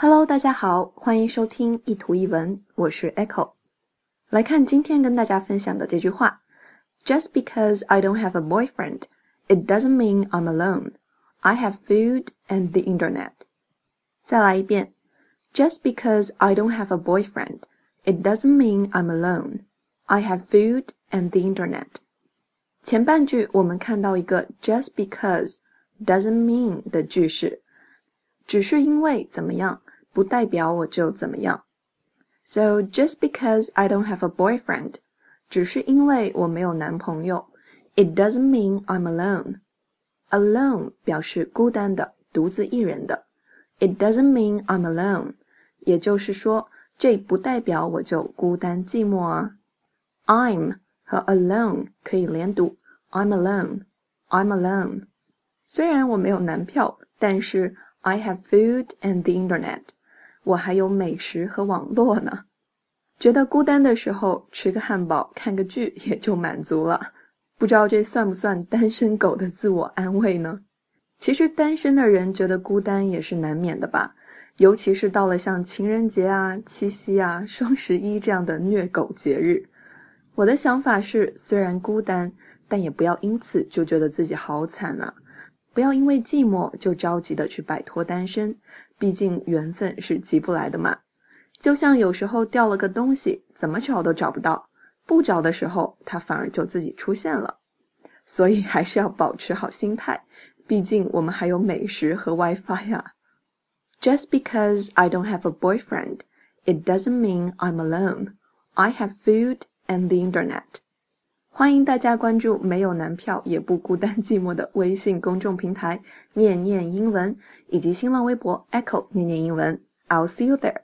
Hello，大家好，欢迎收听一图一文，我是 Echo。来看今天跟大家分享的这句话：Just because I don't have a boyfriend, it doesn't mean I'm alone. I have food and the internet. 再来一遍：Just because I don't have a boyfriend, it doesn't mean I'm alone. I have food and the internet. 前半句我们看到一个 just because doesn't mean 的句式，只是因为怎么样。 不代表我就怎么样。So just because I don't have a boyfriend，只是因为我没有男朋友，it doesn't mean I'm alone。Alone 表示孤单的、独自一人的。It doesn't mean I'm alone，也就是说，这不代表我就孤单寂寞啊。I'm 和 alone 可以连读，I'm alone，I'm alone。虽然我没有男票，但是 I have food and the internet。 我还有美食和网络呢，觉得孤单的时候吃个汉堡、看个剧也就满足了。不知道这算不算单身狗的自我安慰呢？其实单身的人觉得孤单也是难免的吧，尤其是到了像情人节啊、七夕啊、双十一这样的虐狗节日。我的想法是，虽然孤单，但也不要因此就觉得自己好惨啊。不要因为寂寞就着急的去摆脱单身，毕竟缘分是急不来的嘛。就像有时候掉了个东西，怎么找都找不到，不找的时候它反而就自己出现了。所以还是要保持好心态，毕竟我们还有美食和 WiFi 呀。Just because I don't have a boyfriend, it doesn't mean I'm alone. I have food and the internet. 欢迎大家关注没有男票也不孤单寂寞的微信公众平台“念念英文”以及新浪微博 “Echo 念念英文”。I'll see you there.